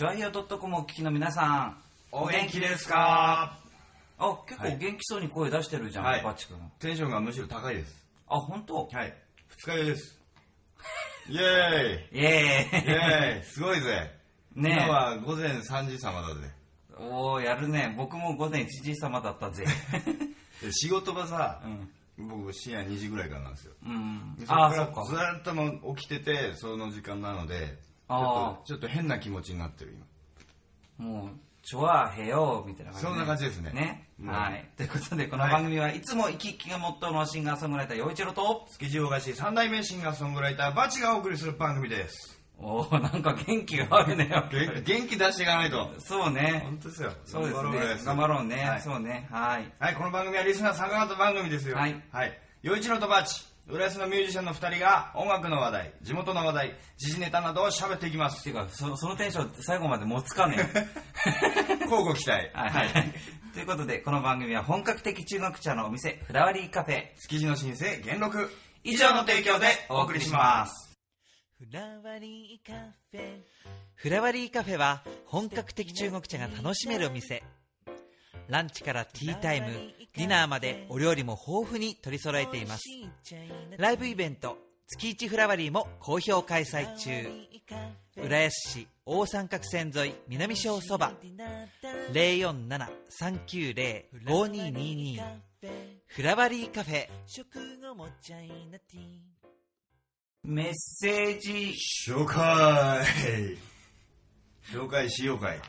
チュアヒオ .com をお聞きの皆さん、お元気ですか？あ、結構元気そうに声出してるじゃん、はいパチ君。テンションがむしろ高いです。あ、本当？はい。二日酔いです。イェーイイエイェーイすごいぜ。ね今は午前3時様だぜ。え。おー、やるね。僕も午前1時様だったぜ。で 仕事場さう、ん。僕深夜2時ぐらいからなんですよ。うんで。あー、そそっか。らずーっともう起きてて、その時間なので、ちあょっとちょっと変な気持ちになってる今。もう、チョアヘヨみたいな感じ、そんな感じですねね。うんはい。ということで、この番組はいつも生き生きがモットーのシンガーソングライター、陽一郎と、築地大菓子三代目シンガーソングライター、バチがお送りする番組です。おー、なんか元気があるね。元元気出していかないと。そうね。本当ですよ。そうです頑張ろね。頑張ろうね。はいそうね。はい。はい、この番組はリスナー参加型番組ですよ。はい。はい。陽一郎とバチ、浦安のミュージシャンの二人が音楽の話題、地元の話題、時事ネタなどを喋っていきます。っていうか、そそのテンション最後まで持つかね 交互期待。はいはい。ということで、この番組は本格的中国茶のお店、フラワリーカフェ、築地の新生、元禄。以上の提供でお送りします。フラワリーカフェフラワリーカフェは本格的中国茶が楽しめるお店ランチからティータイムディナーまでお料理も豊富に取り揃えています。ライブイベント月一フラワリーも好評開催中。浦安市大三角線沿い南小そば。047-390-5222フラワリーカフェ。メッセージ、紹介。紹介しようかい。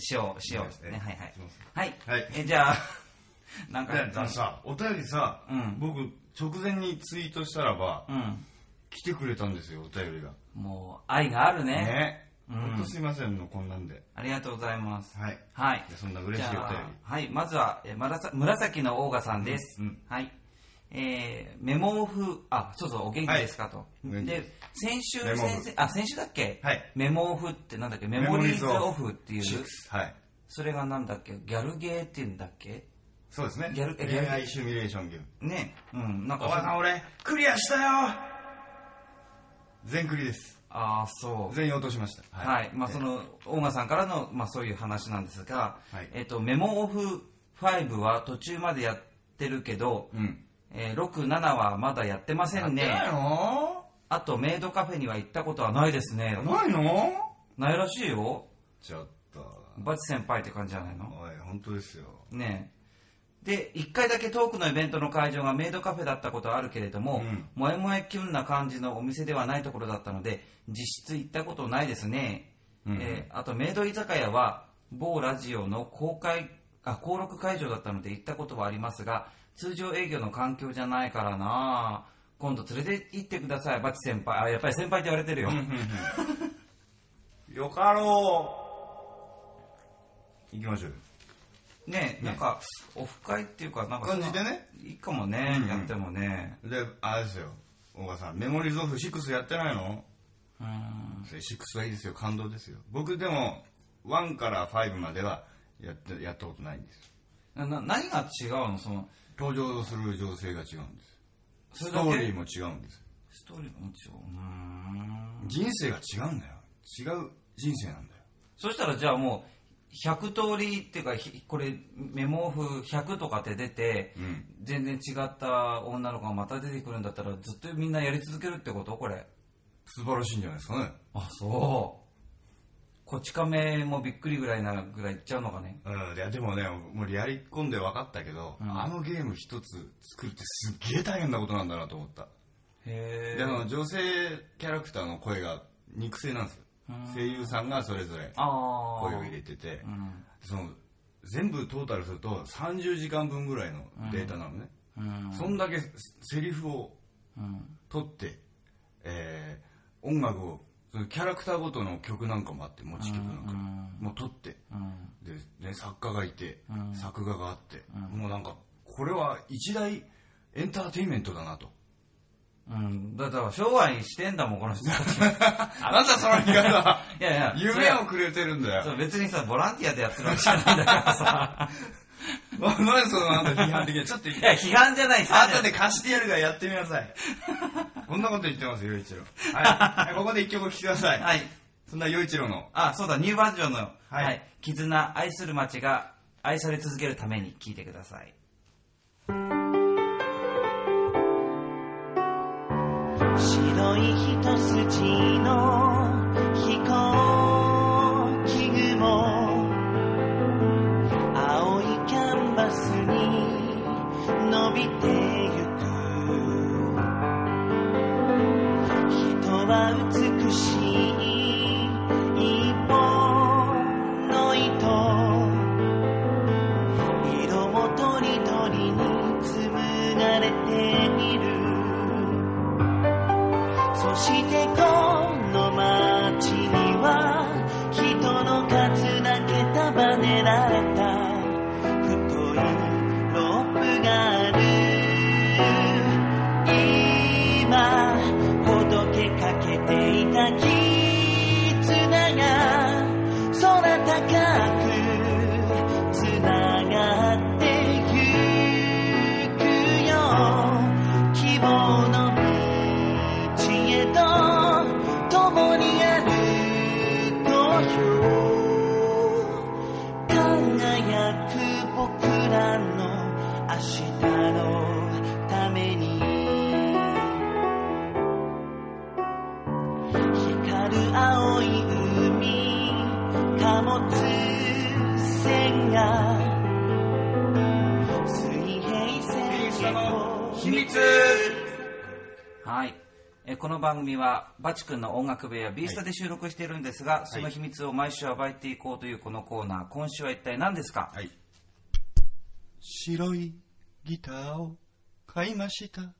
しよう、しよう。ね、はいはい。はい。はいえ、じゃあ、なんか、であのさ、お便りさ、うん僕、直前にツイートしたらば、うん。来てくれたんですよ、お便りが。もう、愛があるね。ね。うんほんとすいませんの、こんなんで。ありがとうございます。はい。はい。でそんな嬉しいお便りあ。はい、まずは、えー、紫紫のオーガさんです。うんうんはい。えー、メモオフ、あ、そうそう、お元気ですかと。お元気で、先週、先生、あ、先週だっけ？はい。メモオフってなんだっけ？メモリーズオフっていう、はい。それがなんだっけ？ギャルゲーっていうんだっけ？そうですね。ギャル恋愛シミュレーションゲーム。ね、うん、なんかおばさん、俺、クリアしたよ全クリです。ああ、そう。全員落としました。はい、まあその、オーガさんからの、まあそういう話なんですが、はいえっと、メモオフ5は途中までやってるけど、うん。えー、6、7はまだやってませんね。ないの？あと、メイドカフェには行ったことはないですね。ないの？ないらしいよ。ちょっと。バチ先輩って感じじゃないの？おい、本当ですよ。ねえ。で、一回だけトークのイベントの会場がメイドカフェだったことはあるけれども、うん萌え萌えキュンな感じのお店ではないところだったので、実質行ったことないですね。うんえーあと、メイド居酒屋は、某ラジオの公開、あ、登録会場だったので行ったことはありますが、通常営業の環境じゃないからな今度連れて行ってください、バチ先輩。あ、やっぱり先輩って言われてるよ。よかろう。行きましょうよ。ねなんか、オフ会っていうか、なんか感じでね。いいかもね、うんやってもね。で、あれですよ。大川さん、メモリーズオフ6やってないの？うん。それ6はいいですよ。感動ですよ。僕でも、1から5まではやって、やったことないんです。なな何が違うの？その、登場する情勢が違うんです。ストーリーも違うんです。ストーリーも違う。うーん。人生が違うんだよ。違う人生なんだよ。そしたらじゃあもう、100通りっていうか、ひこれ、メモオフ100とかって出て、うん。全然違った女の子がまた出てくるんだったら、ずっとみんなやり続けるってこと？これ。素晴らしいんじゃないですかね。あ、そう。こち亀もびっくりぐらいなぐらいいっちゃうのかね。うん、いやでもね、もうやり込んで分かったけど、うんあのゲーム一つ作るってすっげえ大変なことなんだなと思った。へで、あの、女性キャラクターの声が肉声なんですよ。うん声優さんがそれぞれ。声を入れててう、ん。その、全部トータルすると30時間分ぐらいのデータなのね。うん。そんだけセリフをうん。取って、えー音楽を、そのキャラクターごとの曲なんかもあって、持ち曲なんかうんもう取って、うん。で、ね、作家がいて、うん作画があって、うんもうなんか、これは一大エンターテインメントだなと。うん。だから、商売してんだもん、この人たち。なんだその言い方 いやいや、夢をくれてるんだよ。別にさ、ボランティアでやってるわけじゃないんだからさ。何そのなんか批判的な。ちょっと、いや、批判じゃないさ。後で貸してやるからやってみなさい。こんなこと言ってますよ、一郎。はい。はいここで一曲お聴きください。はい。そんな洋一郎のあ、そうだ、ニューバージョンの、ははいい、絆、愛する街が愛され続けるために聞いてください。白い一筋の飛行機雲青いキャンバスに伸びてゆくは美しい。チ君の音楽部屋、ビースタで収録しているんですが、その秘密を毎週暴いていこうというこのコーナー、今週は一体何ですか？はい。白いギターを買いました。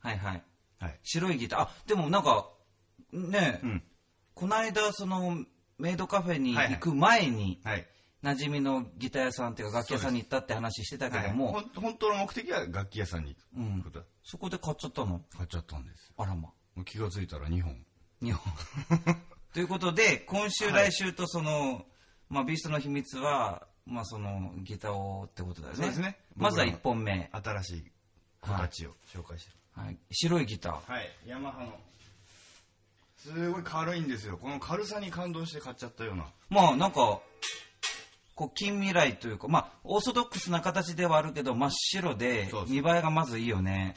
はいはい。はい。白いギター。あ、でもなんか、ねえ、うん。この間、その、メイドカフェに行く前に、はい馴染みのギター屋さんっていうか楽器屋さんに行ったって話してたけども、はいほん本当の目的は楽器屋さんに行うんくこと。だ、そこで買っちゃったの？買っちゃったんですよ。あらま。もう気がついたら2本。日本。ということで、今週、はい来週とその、まあ、ビーストの秘密は、まあ、その、ギターをってことだよね。そうですね。まずは僕らの1本目。新しい子たちを紹介して。はい。白いギター。るはい。ヤマハの。すごい軽いんですよ。この軽さに感動して買っちゃったような。まあ、なんか、こう、近未来というか、まあ、オーソドックスな形ではあるけど、真っ白でそう、そう。見栄えがまずいいよね。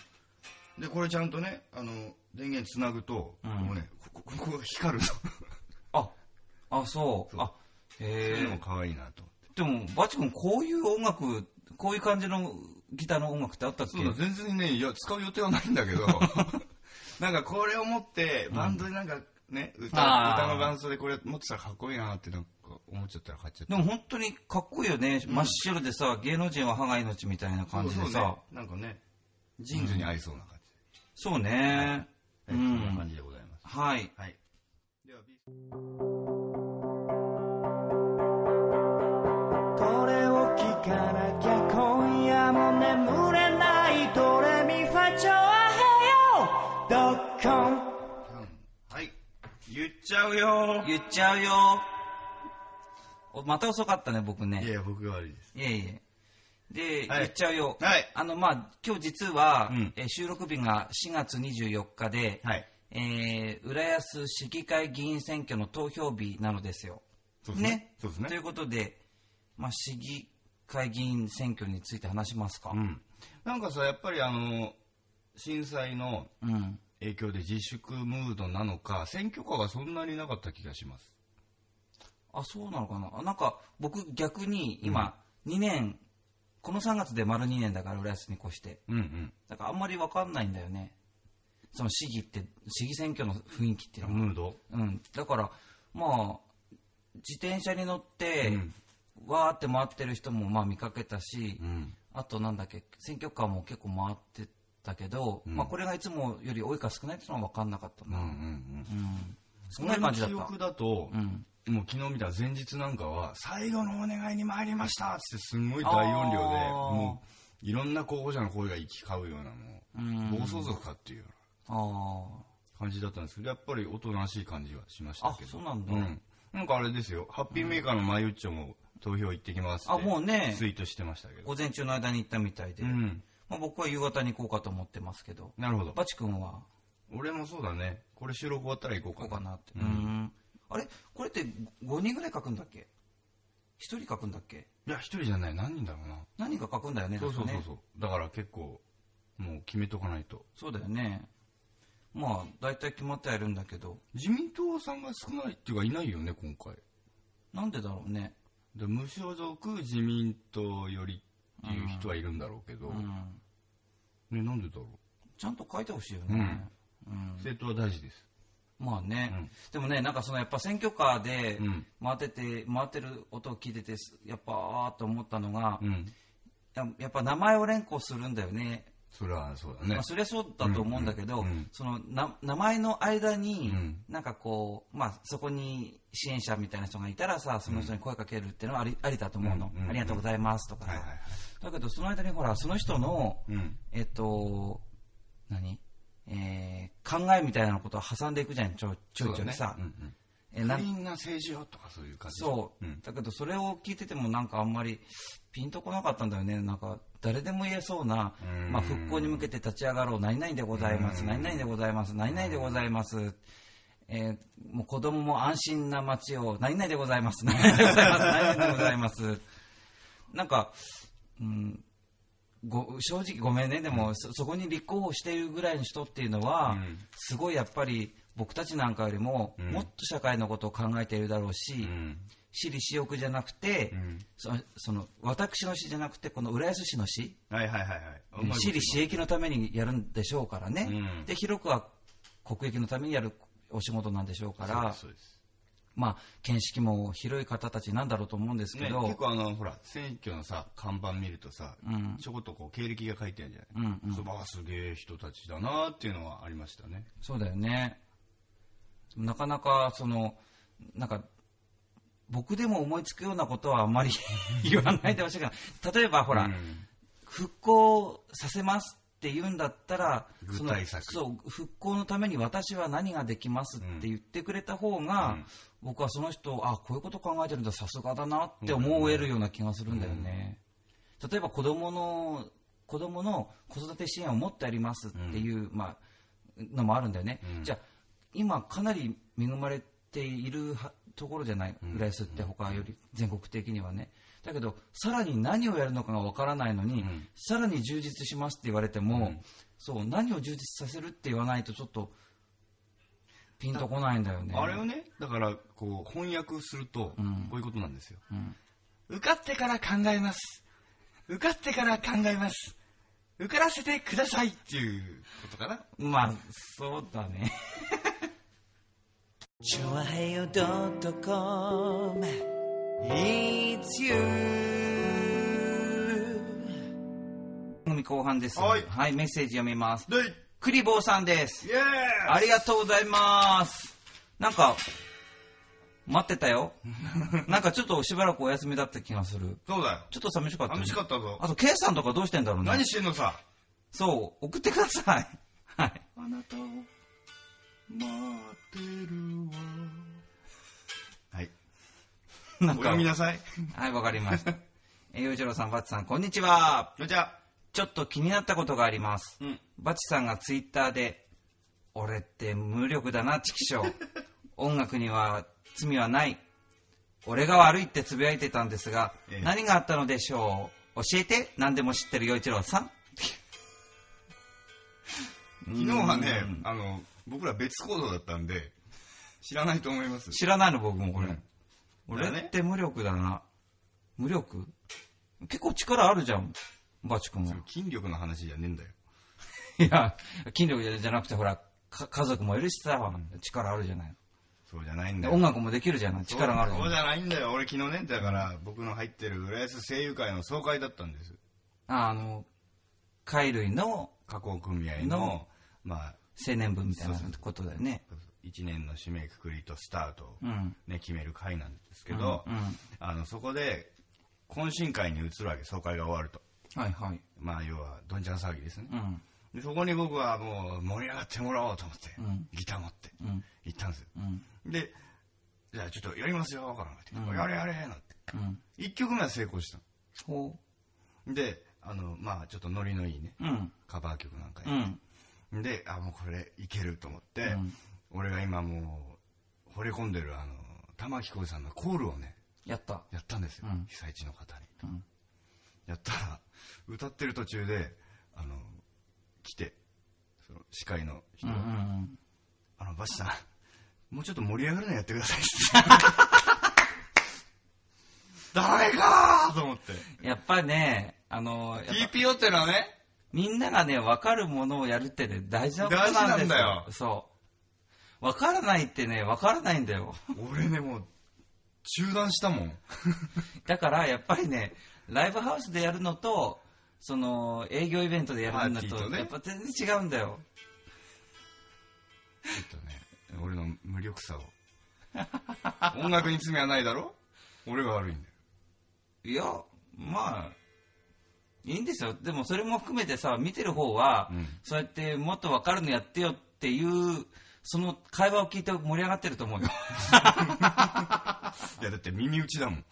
でこれちゃんとねあの電源つなぐと、うん。こうねここここが光るの。あ、あ、そう。そう。あ、そうへえいうのも。可愛いなと。でも、バチ君、こういう音楽、こういう感じのギターの音楽ってあったっけ？そうだ全然ねいや使う予定はないんだけど。なんかこれを持ってバンドでなんかね、歌あー。歌の伴奏でこれ持ってたらかっこいいなってなんか思っちゃったら買っちゃった。でも本当にかっこいいよね。真っ白でさ、芸能人は歯が命みたいな感じでさね。なんかね。ジーンズに合いそうな感じ。そうね。はい、うそんな感ん。じでございます。はい。はい。ではビこれを聞かなきゃ今夜も眠れないドレミファチョアヘヨドッコン。はい。言っちゃうよ。言っちゃうよ。おまた遅かったね、僕ね。いやいや僕が悪いですいえいえ。で、はい言っちゃうよ。はいあの、まあ、今日実は、うんえー収録日が4月24日で、はいえー浦安市議会議員選挙の投票日なのですよ。そうですねそうですねということで、まあ、市議会議員選挙について話しますか。うんなんかさやっぱりあの震災のうん。影響で自粛ムードなのか選挙カーがそんなになかった気がしますあ、そうなのかな？なんか、僕逆に今、2年、この3月で丸2年だから浦安に越して。うんうんだからあんまりわかんないんだよね。その市議って、市議選挙の雰囲気っていうのが。ムード？うん。だから、まあ、自転車に乗って、うんわーって回ってる人もまあ見かけたし、うんあとなんだっけ、選挙カーも結構回ってたけど、うんまあこれがいつもより多いか少ないっていうのは分かんなかったな。うんうんうんうん。そんな感じだった。記憶だと、うん。もう昨日見た前日なんかは最後のお願いに参りました。ってすんごい大音量でもういろんな候補者の声が行き交うようなもう暴走族かっていうようあな感じだったんですけどやっぱりおとなしい感じはしましたけど。あそうなんだ。ん、なんかあれですよ。ハッピーメーカーのマユッチョも投票行ってきますってあもうね。ツイートしてましたけあ。ど。午前中の間に行ったみたいで。うん。まあ僕は夕方に行こうかと思ってますけど。なるほど。バチ君は？俺もそうだね。これ収録終わったら行こうかな。って。ううんん。あれ？これって5人ぐらい書くんだっけ ?1 人書くんだっけ？いや、一人じゃない。何人だろうな。何人か書くんだよね。そうそうそうそう。だから結構、もう決めとかないと。そうだよね。まあ、大体決まってはいるんだけど、自民党さんが少ないっていうかいないよね、今回。なんでだろうね。で無所属自民党よりっていう人はいるんだろうけど、うん。ね、なんでだろちゃんと書いてほしいよね。うんう。政党は大事です。まあね、うんでもね、なんかそのやっぱ選挙カーでうん回ってて、回ってる音を聞いてて、やっぱあーっと思ったのが、うん。ややっぱ名前を連呼するんだよね。それはそうだねまあ、。そりゃそうだと思うんだけど、うんうんそのな名前の間に、うんなんかこう、まあ、そこに支援者みたいな人がいたらさ、その人に声かけるっていうのはあり,、ありだと思うの、うんうんありがとうございますとかさ、はいはいはい。だけどその間にほら、その人の、うん。えっと、何？えー考えみたいなことを挟んでいくじゃん、ちょちょいちょいさ。えなんクリーンな政治をとかそういう感じ。そう、ん。だけどそれを聞いててもなんかあんまりピンとこなかったんだよね。なんか誰でも言えそうなう、んまあ復興に向けて立ち上がろう、何々でございます、うん何々でございます、何々でございます。えーもう子供も安心な街を、何々でございます、何々でございます、何々でございます。なんか、うん、ご正直ごめんね、でもそそこに立候補しているぐらいの人っていうのは、うん。すごいやっぱり僕たちなんかよりも、うん。もっと社会のことを考えているだろうし、うん。私利私欲じゃなくて、うん。そのその私の市じゃなくてこの浦安市の市はいはいはいはい。私利私益のためにやるんでしょうからね、うん。で広くは国益のためにやるお仕事なんでしょうからそうです。まあ見識も広い方たちなんだろうと思うんですけね、ど、結構あの、ほら、選挙のさ、看板見るとさ、うんちょこっとこう経歴が書いてあるじゃない。うんうんうあすげえ人たちだなっていうのはありましたね。そうだよねなかなかそのなんか僕でも思いつくようなことはあんまり言わないでほしいから例えばほら、うん復興させますって言うんだったら、具体策。そのそう復興のために私は何ができますって言ってくれた方が、うん。僕はその人、あこういうこと考えてるんだ、さすがだなって思えるような気がするんだよね。例えば子供の子供の子育て支援をもっとやりますっていう、まあ、のもあるんだよね。うん。じゃあ今かなり恵まれているはところじゃない、浦安って他より全国的にはね。だけど、さらに何をやるのかがわからないのに、んさらに充実しますって言われても、うんそう、何を充実させるって言わないとちょっと、ピンとこないんだよね。あれをね、だから、こう、翻訳すると、うんこういうことなんですよ。うん受かってから考えます。受かってから考えます。受からせてくださいっていうことかな。まあ、そうだね。チョアヘヨドットコム It's you 番組後半です。はいメッセージ読みます。で、クリボーさんです。エーありがとうございます。なんか、待ってたよ。なんかちょっとしばらくお休みだった気がする。そうだよ。ちょっと寂しかった、ね。寂しかったぞ。あと、ケイさんとかどうしてんだろうね。何してんのさ。そう、送ってください。はい。あなたを待ってるわ。なんかお読み、なさい。はい、わかりました。え、洋一郎さん、バッチさん、こんにちは。じゃあ、ちょっと気になったことがあります。うん。バチさんがツイッターで、俺って無力だな、チキショー。音楽には罪はない。俺が悪いってつぶやいてたんですが、ええ何があったのでしょう？教えて、何でも知ってる洋一郎さん。昨日はねうん、あの、僕ら別行動だったんで、知らないと思います。知らないの、僕もこれ。うん俺って無力だな。無力？結構力あるじゃん、バチ君は。筋力の話じゃねえんだよ。いや、筋力じゃなくて、ほら、か家族もいるしさ、力あるじゃない。そうじゃないんだよ。音楽もできるじゃない？力があるそうじ。ゃないんだよ。俺昨日ね、だから僕の入ってる浦安声優会の総会だったんです。ああの、貝類の加工組合のの、まあ、青年部みたいなことだよね。1年の締めくくりとスタートをうん。ね、決める会なんですけど、うんうんあの、そこで、懇親会に移るわけ、総会が終わると。はいはい。まあ、要は、どんちゃん騒ぎですね。うん。でそこに僕はもう盛り上がってもらおうと思って、うんギター持ってうん。行ったんですよ。うん。で、じゃあちょっとやりますよ、からって、うんやれやれなんて。うん。1曲目は成功したで、あの、まあちょっとノリのいいね、う。うん。カバー曲なんかうやっん。で、あ、もうこれいけると思って、うん俺が今もう、惚れ込んでるあの、玉置浩二さんのコールをね、やった。やったんですよ。うん被災地の方に。うんやったら、歌ってる途中で、あの、来て、その司会の人うんが、うんうんあの、バシさん、もうちょっと盛り上がるのやってくださいって。ダメかーと思って。やっぱりね、あの、TPO ってのはね、みんながね、分かるものをやるってね、大事なことなんですよ。大事なんだよそう。分からないってね、分からないんだよ。俺ね、もう、中断したもん。だから、やっぱりね、ライブハウスでやるのと、その、営業イベントでやるのと、パーティーとねやっぱ全然違うんだよ。ちょっとね、俺の無力さを。音楽に罪はないだろ？俺が悪いんだよ。いや、まあ、いいんですよ。でもそれも含めてさ、見てる方は、うんそうやってもっと分かるのやってよっていう、その会話を聞いて盛り上がってると思うよ。いや、だって耳打ちだもん。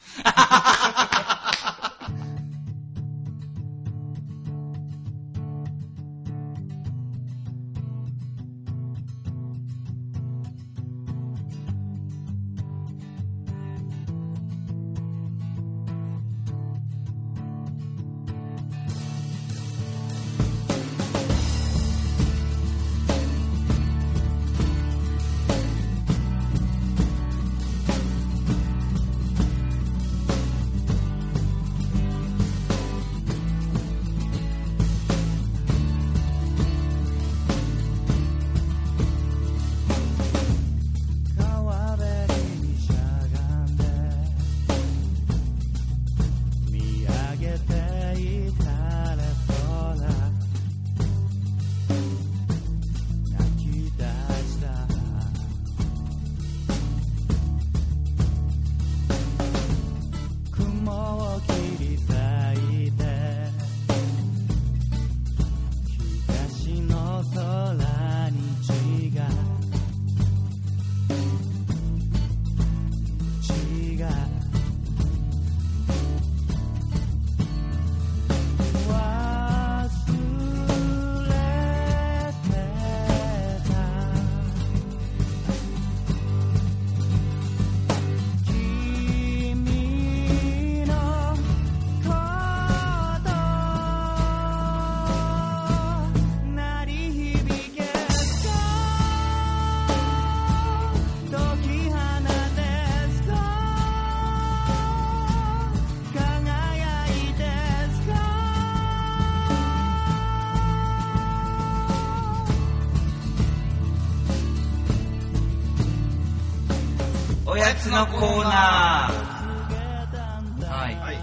のコーナーはい。はい。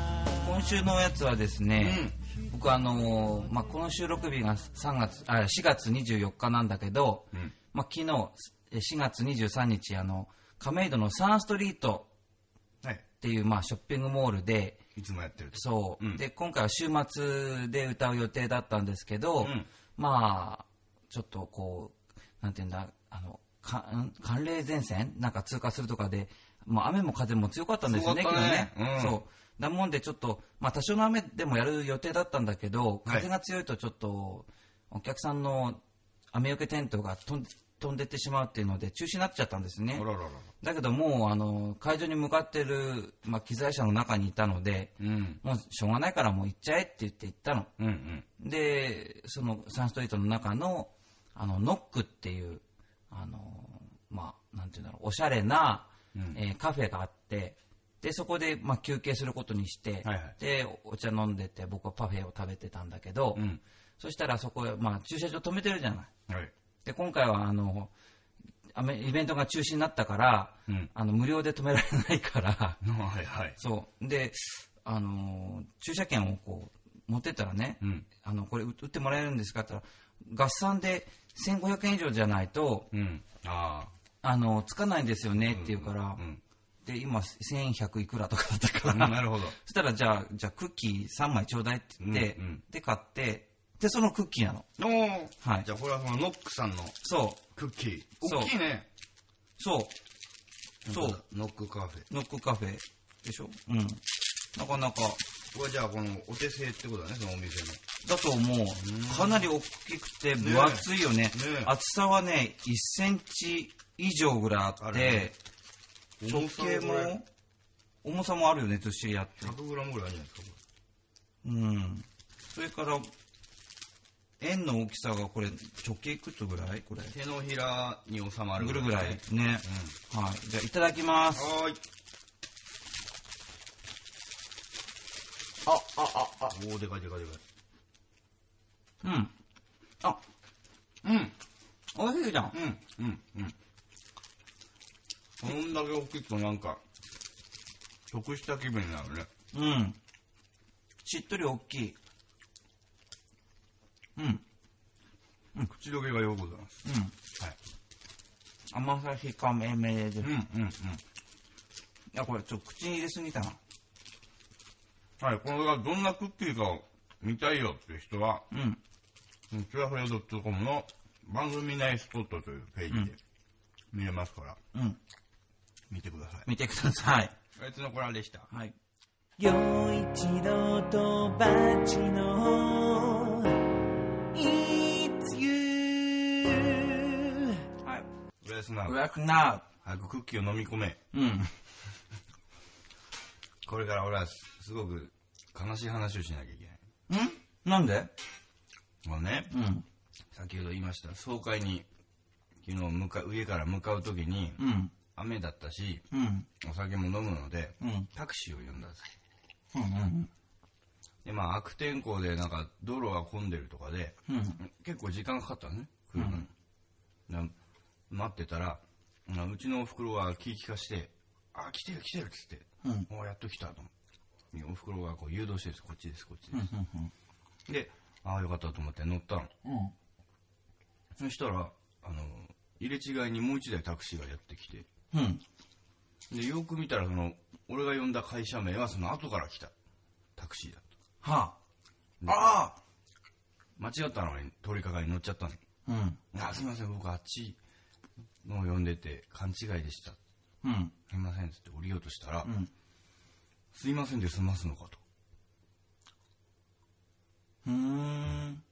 今週のおやつはですね、僕あのーまあ、この収録日が3月、あ、4月24日なんだけど、うん。まあ、昨日、え4月23日、あの、亀戸のサンストリートはい。っていう、まあ、ショッピングモールで、いつもやってると。そう、うんで、今回は週末で歌う予定だったんですけど、うんまあ、ちょっとこう、なんていうんだ、あの、寒冷前線なんか通過するとかで、もう雨も風も強かったんですよね、ね昨日ね。うんそう。だもんでちょっと、まあ多少の雨でもやる予定だったんだけど、はい風が強いとちょっと、お客さんの雨よけテントが飛ん飛んでってしまうっていうので中止になっちゃったんですねあ。らららら。だけどもう、あの、会場に向かってる、まあ機材車の中にいたので、うん。もうしょうがないからもう行っちゃえって言って行ったの。うんうん。で、そのサンストリートの中の、あの、ノックっていう、あの、まあ、なんていうんだろう、おしゃれな、うんえーカフェがあって、で、そこで、まあ、休憩することにして、はいはいで、お茶飲んでて、僕はパフェを食べてたんだけど、うん。そしたらそこへ、まあ、駐車場止めてるじゃない。はい。で、今回は、あの、イベントが中止になったから、うん。あの、無料で止められないから、はいはい。そう。で、あのー駐車券をこう、持ってったらね、うん。あの、これ売売ってもらえるんですかって言ったら、合算で1500円以上じゃないと、うん。ああの、つかないんですよねって言うから、うん。で、今1100いくらとかだったかうんら、なるほど。そしたらじゃあ、じゃあクッキー3枚ちょうだいって言って、で、買って、で、そのクッキーなの。おーはいじゃあこれはそのノックさんのそう、クッキー。そう大きいね。そう、そう、ノックカフェ。ノックカフェでしょ？うん。なかなか、これじゃあこのお手製ってことだね、そのお店の。だと思う。かなり大きくて分厚いよね。ねえ厚さはね、1センチ以上ぐらいあって、直径も、重さもあるよね、ずっしりあって。100グラムぐらいあるんじゃないですか、こうん。それから、円の大きさがこれ、直径いくつぐらい？これ。れ。手のひらに収まるぐるぐらいね。ね。はい。じゃあ、いただきます。はーい。あ、あ、あ、あ。おー、でかいでかいでかい。うん。あ、うん。美味しいじゃん。うん、うん、うん。こんだけ大きいとなんか、得した気分になるね。うん。しっとり大きい。うん。口どけがよくございます。うん。はい。甘さ控めめです。いうん、うん、うん。や、これちょっと口に入れすぎたな。はい、これがどんなクッキーかを見たいよっていう人は、うん。チュアフェア .com の番組内スポットというページで見れますから、うん。見てください。見てください。あいつのコラでした。はい。陽一郎とバチの It's you はい。浦安な、うやくな。早くクッキーを飲み込め。うん。これから俺はすごく悲しい話をしなきゃいけない。ん？なんで？もうね、うん。先ほど言いました、総会に昨日向か上から向かう時に、うん。雨だったし、うん。お酒も飲むので、うん。タクシーを呼んだんです。うん。うん。で、まあ悪天候でなんか道路が混んでるとかで、うん。結構時間かかったのね、来るのに。な待ってたら、まあうちのお袋が気利かして、あ、来てる来てるっつって、うん。おやっと来たと思って。お袋がこう誘導してるんです、こっちです、こっちうん。です。で、ああ、よかったと思って乗ったの。うん。そしたら、あの、入れ違いにもう一台タクシーがやってきて、うん。で、よく見たら、その、俺が呼んだ会社名はその後から来たタクシーだった。はであ。あ間違ったのに通りかかりに乗っちゃったの。あ。うん。あ、すいません、僕あっちの呼んでて勘違いでした。うん。すいません、つって降りようとしたら、うん。すいませんで済ますのかと。うーん。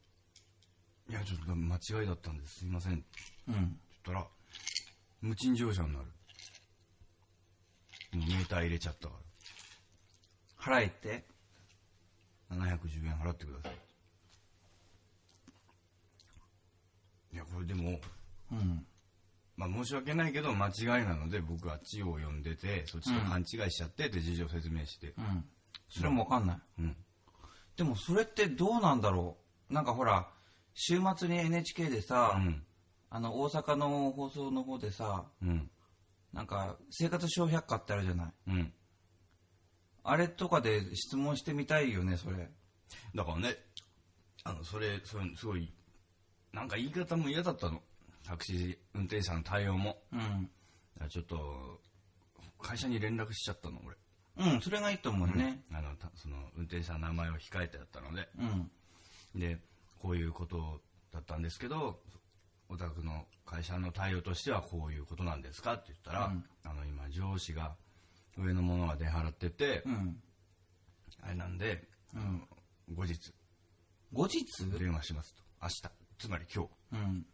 いや、ちょっと間違いだったんです、すいません。ってうん。言ったら、無賃乗車になる。メーター入れちゃったか腹減って？ら、710円払ってください。いや、これでも、うん。まあ申し訳ないけど間違いなので僕あっちを呼んでて、そっちと勘違いしちゃってって事情説明して。うん。それもわかんない。うん。でもそれってどうなんだろう？なんかほら、週末に NHK でさ、うん。あの、大阪の放送の方でさ、うん。なんか、生活小百科ってあるじゃないうん。あれとかで質問してみたいよね、それ。だからね、あの、それ、それすごい、なんか言い方も嫌だったの。タクシー運転手さんの対応も。うん。だからちょっと、会社に連絡しちゃったの、俺。うん、それがいいと思うね。あの、たその、運転手さんの名前を控えてあったので。うん。で、こういうことだったんですけど、お宅の会社の対応としてはこういうことなんですかって言ったら、うんあの、今、上司が上の者が出払ってて、うん。あれなんで、うん。後日、後日？電話しますと。明日。つまり今日。うん。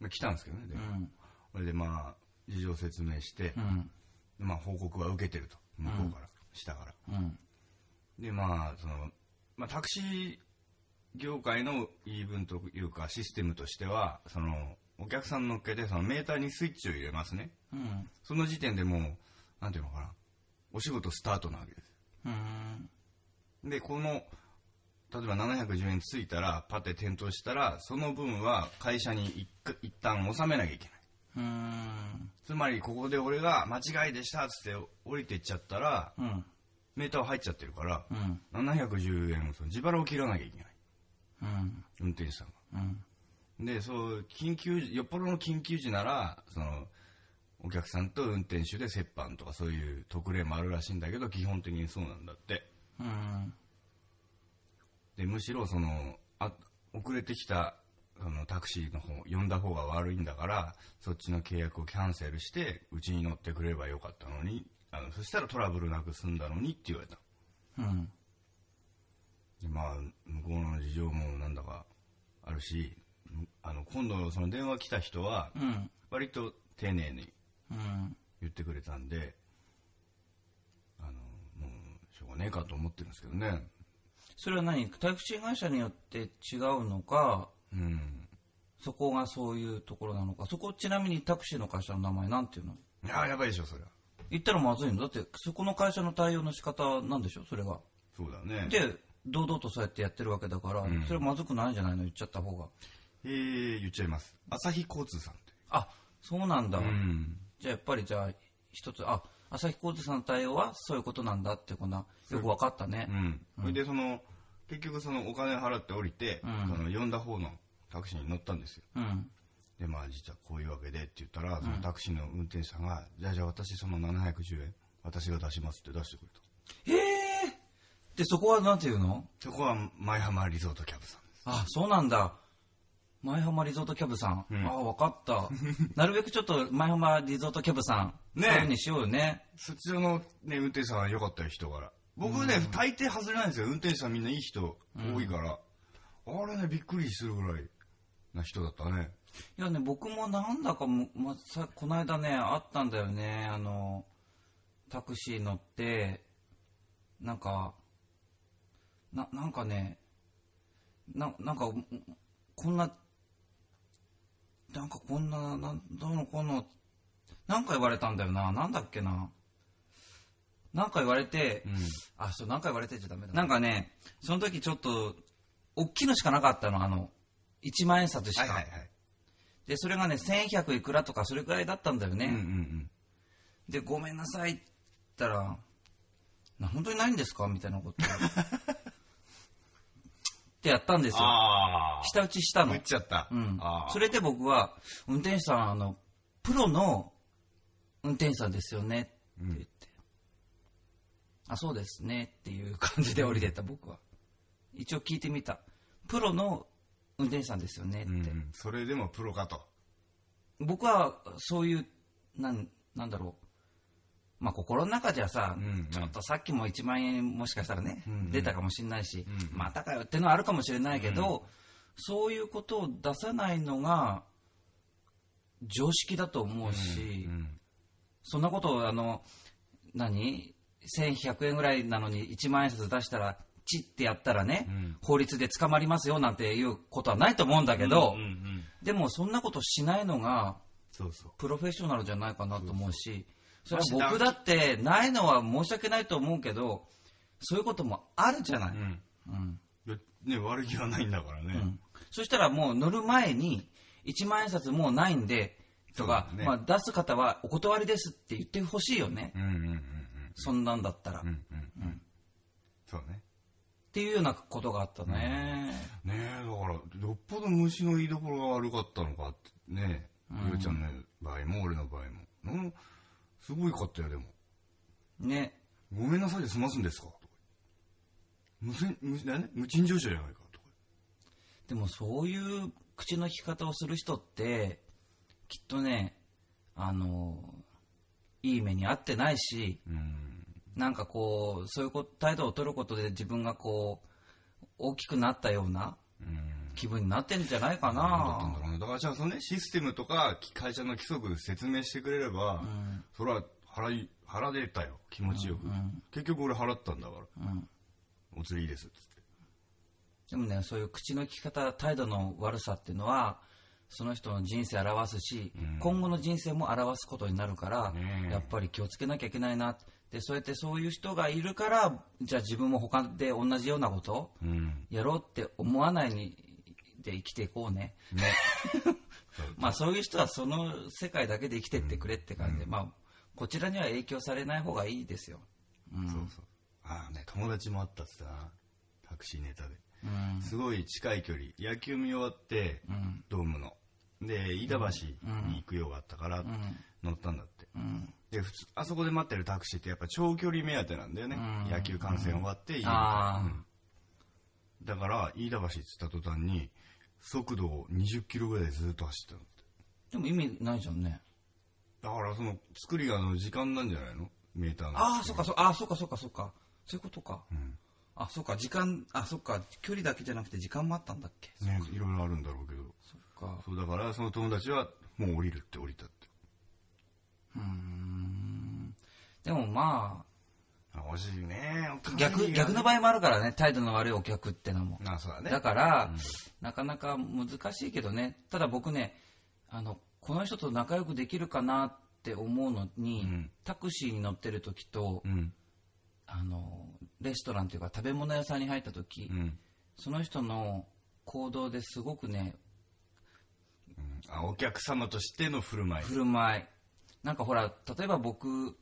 まあ来たんですけどね、う電話ん。それでまあ、事情説明してう、ん。まあ報告は受けてると。向こうから、下から。うん。で、まあ、その、まあタクシー業界の言い分というかシステムとしては、その、お客さん乗っけて、そのメーターにスイッチを入れますね。うん。その時点でもう、なんていうのかな、お仕事スタートなわけです。うん。で、この、例えば710円ついたら、パテ点灯したら、その分は会社に一回一旦納めなきゃいけない。うん。つまり、ここで俺が間違いでしたっつって降りていっちゃったら、うん。メーター入っちゃってるから、うん。710円をその自腹を切らなきゃいけない。うん。運転手さんが。うん。で、そう、緊急時、よっぽどの緊急時なら、その、お客さんと運転手で折半とかそういう特例もあるらしいんだけど、基本的にそうなんだって。うん。で、むしろその、あ、遅れてきた、そのタクシーの方、呼んだ方が悪いんだから、そっちの契約をキャンセルして、うちに乗ってくればよかったのに、あの、そしたらトラブルなく済んだのにって言われた。うん。でまあ、向こうの事情もなんだかあるし、むあの、今度その電話来た人は、うん。割と丁寧にうん。言ってくれたんで、あの、もう、しょうがねえかと思ってるんですけどね。それは何？タクシー会社によって違うのか、うん。そこがそういうところなのか、そこちなみにタクシーの会社の名前なんていうの？いや、やばいでしょ、そりゃ。言ったらまずいの？だって、そこの会社の対応の仕方なんでしょ？それが。そうだね。で、堂々とそうやってやってるわけだから、んそれまずくないんじゃないの？言っちゃった方が。えー、言っちゃいます。朝日交通さんって。あ、そうなんだ。うん。じゃあやっぱりじゃあ、一つ、あ、朝日交通さんの対応はそういうことなんだってこんな、よくわかったねう。ん。それで、その、結局そのお金払って降りて、うんその呼んだ方のタクシーに乗ったんですよ。うん。で、まあ実はこういうわけでって言ったら、そのタクシーの運転手さんが、じゃあじゃあ私その710円、私が出しますって出してくれた。へえ。で、そこはなんていうの？そこは舞浜リゾートキャブさんです。あ、そうなんだ。前浜リゾートキャブさん？うんあ、わかった。なるべくちょっと前浜リゾートキャブさん、ねそういうふうにしようよね。そちらのね、運転手さんは良かったよ、人柄。僕ね、大抵外れないんですよ。運転手さんみんないい人多いから。あれね、びっくりするぐらいな人だったね。いやね、僕もなんだかも、ま、さ、この間ね、あったんだよね。あの、タクシー乗って、なんか、な、なんかね、な、なんか、こんな、なんかこんな、なん、どうのこうの、なんか言われたんだよな。なんだっけな。なんか言われて、うん。あ、そう、何回言われてちゃダメだ。なんかね、その時ちょっと、大きいのしかなかったの、あの、1万円札しか。はいはいはい。で、それがね、1100いくらとかそれくらいだったんだよね。うんうんうん。で、ごめんなさいって言ったら、な本当にないんですか？みたいなこと。ってやったんですよ。ああ。舌打ちしたの打っ。ちゃった。うんそれで僕は、運転手さん、あの、プロの運転手さんですよねって言って。あ、そうですねっていう感じで降りてった僕は。一応聞いてみた。プロの運転手さんですよねって。うんうん。それでもプロかと。僕はそういう、なん、なんだろう。まあ心の中じゃさ、うんうん。ちょっとさっきも1万円もしかしたらね、うんうん。出たかもしれないし、うんうん。またかよってのはあるかもしれないけど、そういうことを出さないのが常識だと思うし、うんそんなことをあの、何 ?1100 円ぐらいなのに1万円札出したら、チってやったらね、うん。法律で捕まりますよなんていうことはないと思うんだけど、うんうんうん。でもそんなことしないのが。プロフェッショナルじゃないかなと思うし、そそうれは僕だってないのは申し訳ないと思うけど、そういうこともあるじゃない。うん。うんね、悪気はないんだからね。うんそしたらもう乗る前に、1万円札もうないんで、とか、ねまあ、出す方はお断りですって言ってほしいよね。うんうんうんそんなんだったら。うん。うっんうんうん。そうね。ていうようなことがあったね。ねえ、だから、よっぽど虫の居所が悪かったのかってね、うんゆうちゃんの場合も俺の場合も。うん、すごいかったよ、でも。ね。ごめんなさいで済ますんですか？とか。無線、無、ね、無賃乗車じゃないかとか。でもそういう口の利き方をする人って、きっとね、あの、いい目に遭ってないし、うん。なんかこう、そういうこ態度を取ることで自分がこう、大きくなったようなうん。気分になってんじゃないかなんだったんだな。ろうね。だからじゃあそのね、システムとか会社の規則説明してくれれば、うんそれは払い、払れたよ。気持ちよく。うん結局俺払ったんだから。うんお釣りいいですっつって。でもね、そういう口の利き方、態度の悪さっていうのは、その人の人生を表すし、うん今後の人生も表すことになるから、ねえやっぱり気をつけなきゃいけないな。で、そうやってそういう人がいるから、じゃあ自分も他で同じようなこと。やろうって思わないにで生きていこうね。ね。まあそういう人はその世界だけで生きてってくれって感じで、まあこちらには影響されない方がいいですよ。うん。そうそう。ああね、友達もあったっつってな。タクシーネタで。うん。すごい近い距離。野球見終わって、うん。ドームの。で、飯田橋に行く用があったから、うん。乗ったんだって。うん。で、普通、あそこで待ってるタクシーってやっぱ長距離目当てなんだよね。うん野球観戦終わって家に帰るだから、飯田橋って言った途端に、速度を20キロぐらいでずっと走ってたのって。でも意味ないじゃんね。だから、その、作りがあの時間なんじゃないの？メーターの。ああ、そっかそっか、ああ、そっかそっかそっか。そういうことか。うん。ああ、そっか、時間、あ、そっか、距離だけじゃなくて時間もあったんだっけ？ね、いろいろあるんだろうけど。そっか。そうだから、その友達は、もう降りるって降りたって。うーん。でもまあ、惜しいね。あ、逆、逆の場合もあるからね、態度の悪いお客ってのも。あ、そうだね。だから、うんなかなか難しいけどね、ただ僕ね、あの、この人と仲良くできるかなって思うのに、うんタクシーに乗ってる時と、うん。あの、レストランというか食べ物屋さんに入った時、うん。その人の行動ですごくね、うんあ、お客様としての振る舞い。振る舞い。なんかほら、例えば僕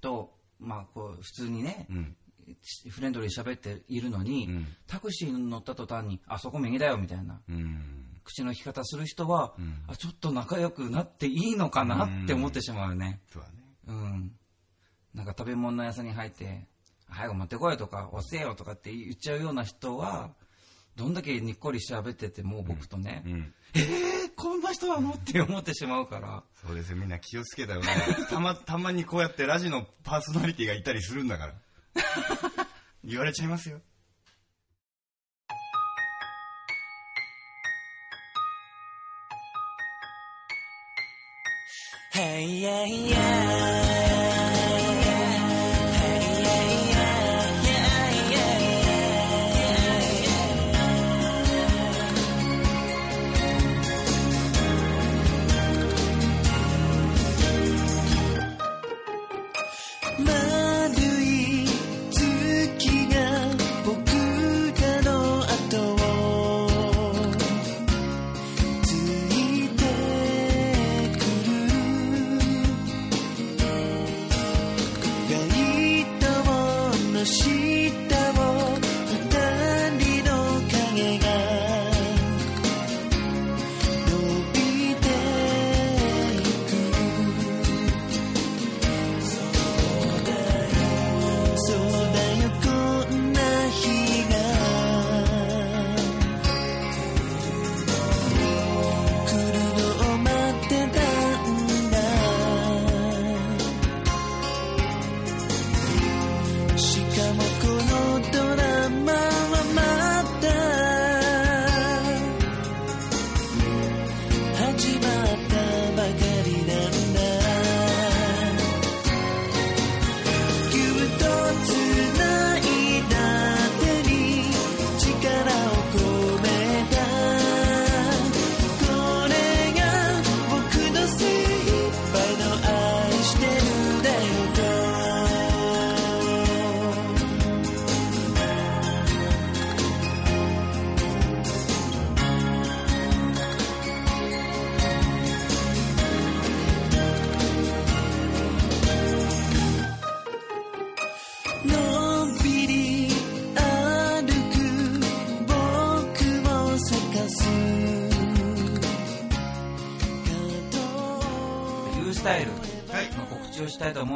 と、まあこう、普通にね、うん。フレンドリーに喋っているのに、うん。タクシーに乗った途端に、あそこ右だよみたいなうん。口の利き方する人は、うんあちょっと仲良くなっていいのかなって思ってしまうよね。そうん。なんか食べ物屋さんに入って、早く持ってこいとか、押せよとかって言っちゃうような人は、どんだけにっこり喋ってても僕とね、うん。えー、こんな人なの？って思ってしまうから、そうですよ、みんな気をつけたよね。たま、たまにこうやってラジのパーソナリティがいたりするんだから。言われちゃいますよ。Hey yeah yeah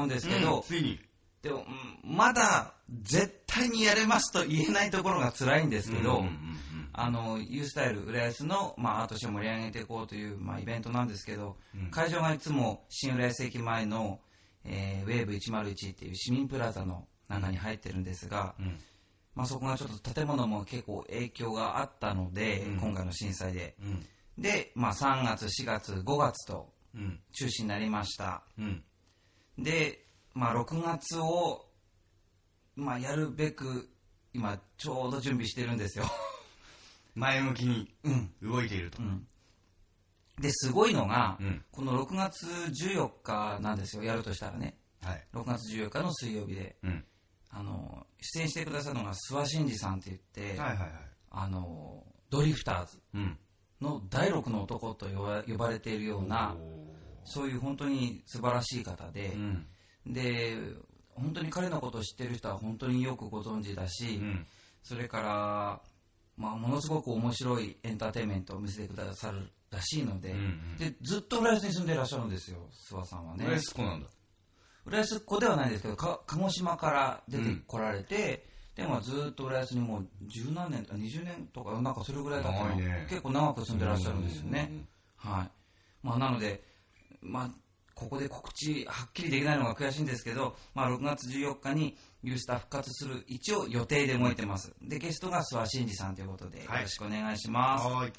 思うんですけど、うんついに。でも、うんまだ絶対にやれますと言えないところが辛いんですけど、うんうんうんあの、ユースタイル浦安の、まあ、アートショーを盛り上げていこうという、まあ、イベントなんですけど、うん。会場がいつも新浦安駅前の、えーウェーブ101っていう市民プラザの中に入ってるんですが、うん。まあ、そこがちょっと建物も結構影響があったので、うん今回の震災で。うん。で、まあ、3月、4月、5月とうん。中止になりました。うんで、まあ、6月を、まあ、やるべく、今、ちょうど準備してるんですよ。前向きにうん。動いていると。うん。で、すごいのが、うんこの6月14日なんですよ、やるとしたらね。はい。6月14日の水曜日で。うん。あの、出演してくださるのが諏訪真二さんって言って、はいはいはい。あの、ドリフターズうん。の第六の男と呼ば呼ばれているような、そういう本当に素晴らしい方で、うん。で、本当に彼のことを知ってる人は本当によくご存知だし、うん。それから、まあ、ものすごく面白いエンターテインメントを見せてくださるらしいので、うんうんでずっと浦安に住んでいらっしゃるんですよ、諏訪さんはね。浦安っ子なんだ。浦安っ子ではないですけど、か鹿児島から出てこられて、でもずっと浦安にもう十何年、あ20年とか、なんかそれぐらいだったの長いね結構長く住んでらっしゃるんですよね。はい。まあ、なので、まあ、ここで告知はっきりできないのが悔しいんですけど、まあ、6月14日にユースター復活する一応予定で動いてます。で、ゲストが諏訪真二さんということで、よろしくお願いします。はい。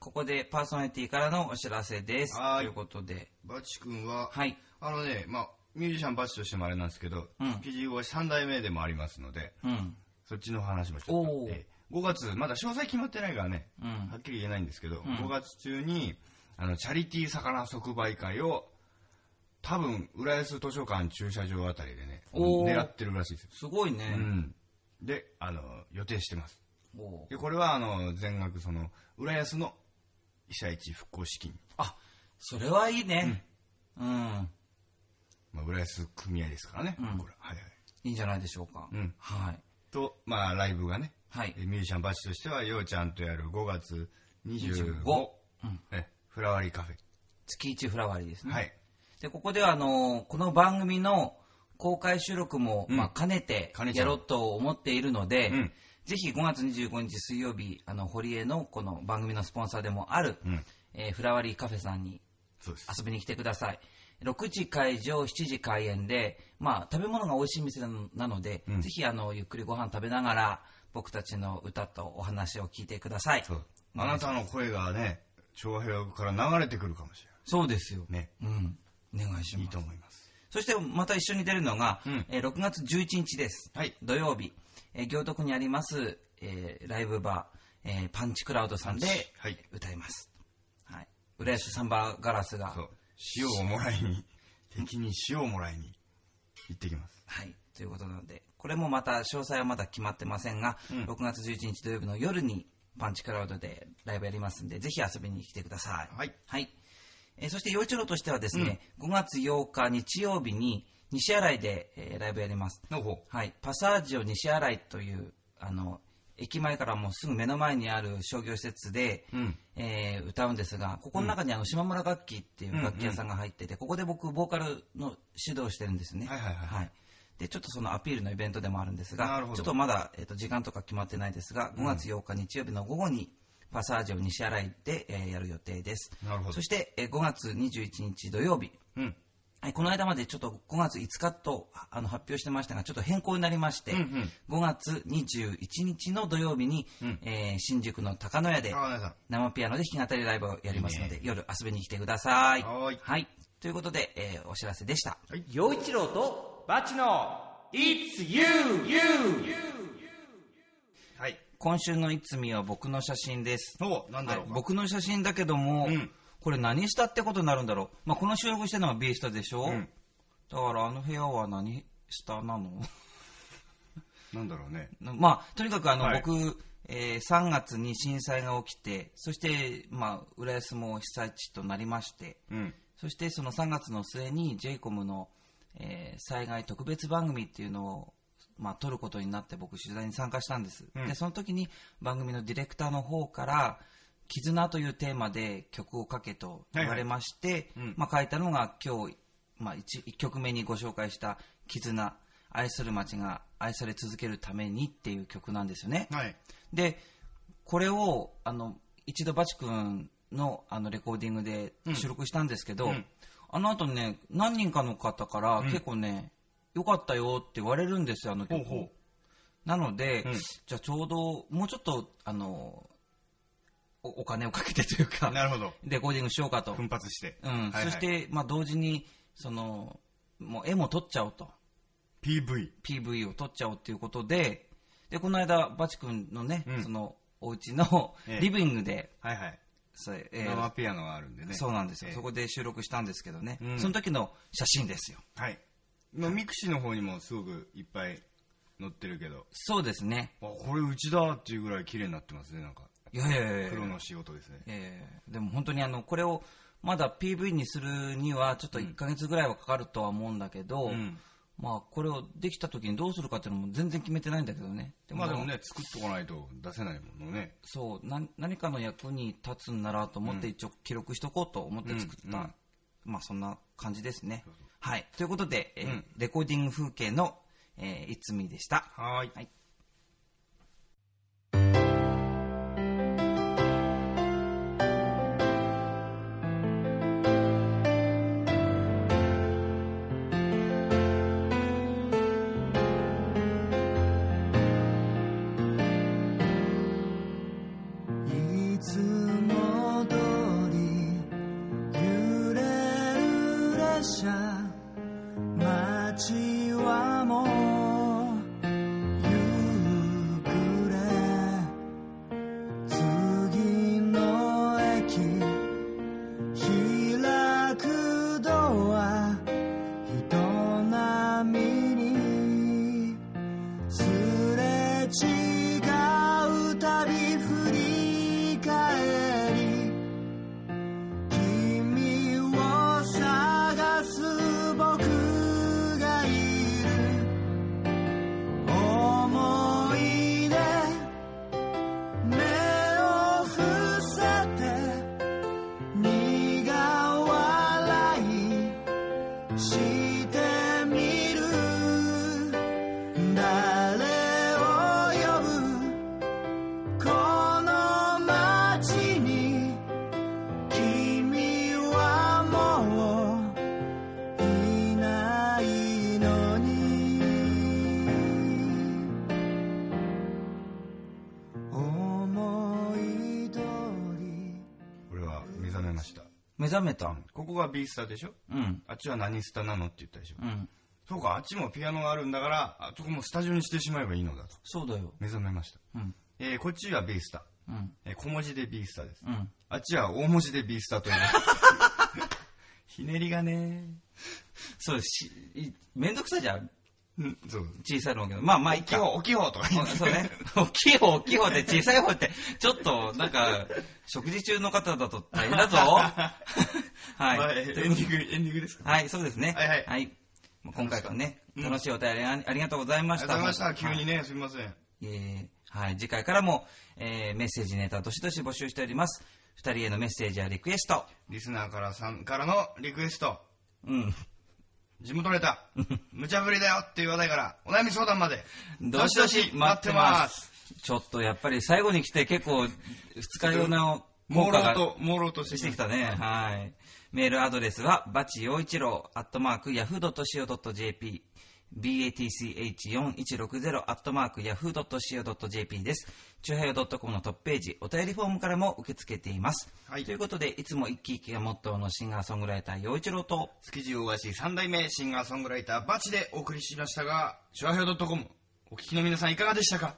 ここでパーソナリティからのお知らせです。はいということで、バチ君は、はい。あのね、まあ、ミュージシャンバチとしてもあれなんですけど、うん PG53 代目でもありますので、うん。そっちの話もちょっとおーえー5月、まだ詳細決まってないからね、うんはっきり言えないんですけど、ん5月中に、あの、チャリティー魚即売会を、多分、浦安図書館駐車場あたりでね、狙ってるらしいですよ。すごいね。うん。で、あの、予定してます。で、これは、あの、全額、その、浦安の被災地復興資金、あ、それはいいね。うん。まあ、浦安組合ですからね、うんこれ。はいはい。いいんじゃないでしょうか。うんはい。と、まあ、ライブがね、はい。えミュージシャンバチとしては、ようちゃんとやる5月25、25うんえフラワーリーカフェ。月一フラワーリーですね。はい。で、ここでは、あの、この番組の公開収録も、うんまあ、兼ねてやろうと思っているので、うんぜひ5月25日水曜日、あの、堀江のこの番組のスポンサーでもある、うん。えーフラワーリーカフェさんに。遊びに来てください。6時会場、7時開演で、まあ、食べ物が美味しい店なのなので、うんぜひ、あの、ゆっくりご飯食べながら、僕たちの歌とお話を聞いてください。そう。あなたの声がね、長平から流れてくるかもしれそうですよ。ない。ね。うん。お願いしいいます。と思います。そして、また一緒に出るのが、うんえー6月11日です。はい。土曜日、えー行徳にあります、えーライブバー、えーパンチクラウドさんではい。歌います。はい。浦安サンバガラスが、そう。塩をもらいに、敵に塩をもらいに行ってきます。はい。ということなので、これもまた詳細はまだ決まってませんが、うん6月11日土曜日の夜にパンチクラウドでライブやりますんで、ぜひ遊びに来てください。はい。はい。えーそして、陽一郎としてはですね、5月8日日曜日に西新井で、えーライブやります。の方。はい。パサージオ西新井という、あの、駅前からもうすぐ目の前にある商業施設で、うん。えー歌うんですが、ここの中にあの島村楽器っていう楽器屋さんが入ってて、ここで僕、ボーカルの指導をしてるんですね。はいはいはいで、ちょっとそのアピールのイベントでもあるんですがちょっとまだ、えー、と時間とか決まってないですが、5月8日日曜日の午後に、パサージオ西新井で、えーやる予定です。なるほどそ。して、えー5月21日土曜日、うん。はいこの間までちょっと5月5日とあの発表してましたが、ちょっと変更になりまして、うんうん5月21日の土曜日に、うんえー新宿の高野屋で。生ピアノで弾き語りライブをやりますので、夜遊びに来てください。はーいはい。ということで、えーお知らせでした。陽一郎とバチの It's You! はい。今週のいつみは僕の写真です。おなんだろうか。はい僕の写真だけども、うんこれ何したってことになるんだろう。まあ、この収録してるのは B スタでしょ、うんだからあの部屋は何下なの？なんだろうね。まあ、とにかくあの、はい僕、えー3月に震災が起きて、そして、まあ、浦安も被災地となりまして、うん。そしてその3月の末に j イコムの、えー災害特別番組っていうのを、まあ、撮ることになって僕取材に参加したんです、うん。でその時に番組のディレクターの方から「絆」というテーマで曲を書けと言われまして、はいはい。うん。まあ、書いたのが今日、まあ、1, 1曲目にご紹介した「絆」愛する街が愛され続けるためにっていう曲なんですよね。はい。でこれをあの一度バチ君のあのレコーディングで収録したんですけど、うんあの後ね何人かの方からうん。結構ね、よかったよって言われるんですよあの曲。ほうほう。なので、うん。じゃあちょうどもうちょっとあのおお金をかけてというかなるほど。レコーディングしようかと、奮発して。うん。はいはい。そして、まあ、同時にそのもう絵も撮っちゃおうと。PV。PV を撮っちゃおうということででこの間 batch 君のね、うん。そのお家のええ。リビングで、はいはい。それえー生ピアノがあるんでね。そうなんですよ、ええそこで収録したんですけどね、うんその時の写真ですよはい。まあ、 mixi の方にもすごくいっぱい載ってるけど、そうですねあ、これうちだっていうぐらい綺麗になってますね、なんか。いやいやいやいやプロの仕事ですね。えーでも本当にあのこれをまだ PV にするにはちょっと1ヶ月ぐらいはかかるとは思うんだけど、うん。まあこれをできた時にどうするかっていうのも全然決めてないんだけどね。まあでもね、作っとかないと出せないものね。そうな何かの役に立つんならと思って一応記録しとこうと思って作った、うん。うんまあそんな感じですね。はい。ということで、えーうん。レコーディング風景の、えーいつみでした。はーい。はいれ違覚めたここが B スタでしょ？うん。あっちは何スタなのって言ったでしょ？うん。そうか、あっちもピアノがあるんだから、あそこもスタジオにしてしまえばいいのだと。そうだよ。目覚めました。うん。えーこっちは B スタ。うん。えー小文字で B スタです。うん。あっちは大文字で B スタという。ひねりがね。そうし、いめんどくさいじゃん。うん、そう。小さいのけど。まあまあ。大きい方、大きい方とか言って。そうね。大きい方、大きい方で小さい方って、ちょっと、なんか、食事中の方だと大変だぞ。はい。はい、エンディング、エンディングですか？はい、そうですね。はいはい今回からね、うん楽しいお便りあありがとうございまありした。がとうございました。急にね。ね、すみません。えーはい、次回からも、えーメッセージネタどしどし募集しております。二人へのメッセージやリクエスト。リスナーからさんからのリクエスト。うん。地元ネタ、無茶ぶりだよっていう話題から、お悩み相談まで、どしどし待ってます。ちょっとやっぱり最後に来て結構、二日用の朦効果が朧と、朦朧としてしてきたね。はい。メールアドレスは、バチ陽一郎、アットマーク、ヤフー .co.jp、batch4160、アットマーク、ヤフー .co.jp です。チュハヨ .com のトップページ、お便りフォームからも受け付けています。はいということで、いつも一気一気がモットーのシンガーソングライター、陽一郎と、築地大橋三代目シンガーソングライターバチでお送りしましたが、シュアヒョ .com、お聞きの皆さんいかがでしたか？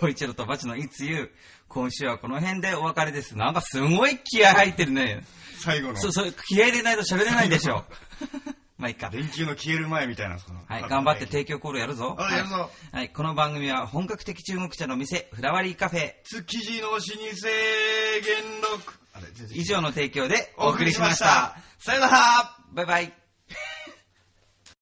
陽一郎とバチのいつゆ、今週はこの辺でお別れです。なんかすごい気合入ってるね。最後のそう、そう、気合入れないと喋れないでしょ。まあいいか。連休の消える前みたいなはい、頑張って提供コールやるぞ。あやるぞはい。はい、この番組は本格的中国茶の店、フラワリーカフェ、築地の老舗元禄以上の提供でお送りしました。さよならバイバイ。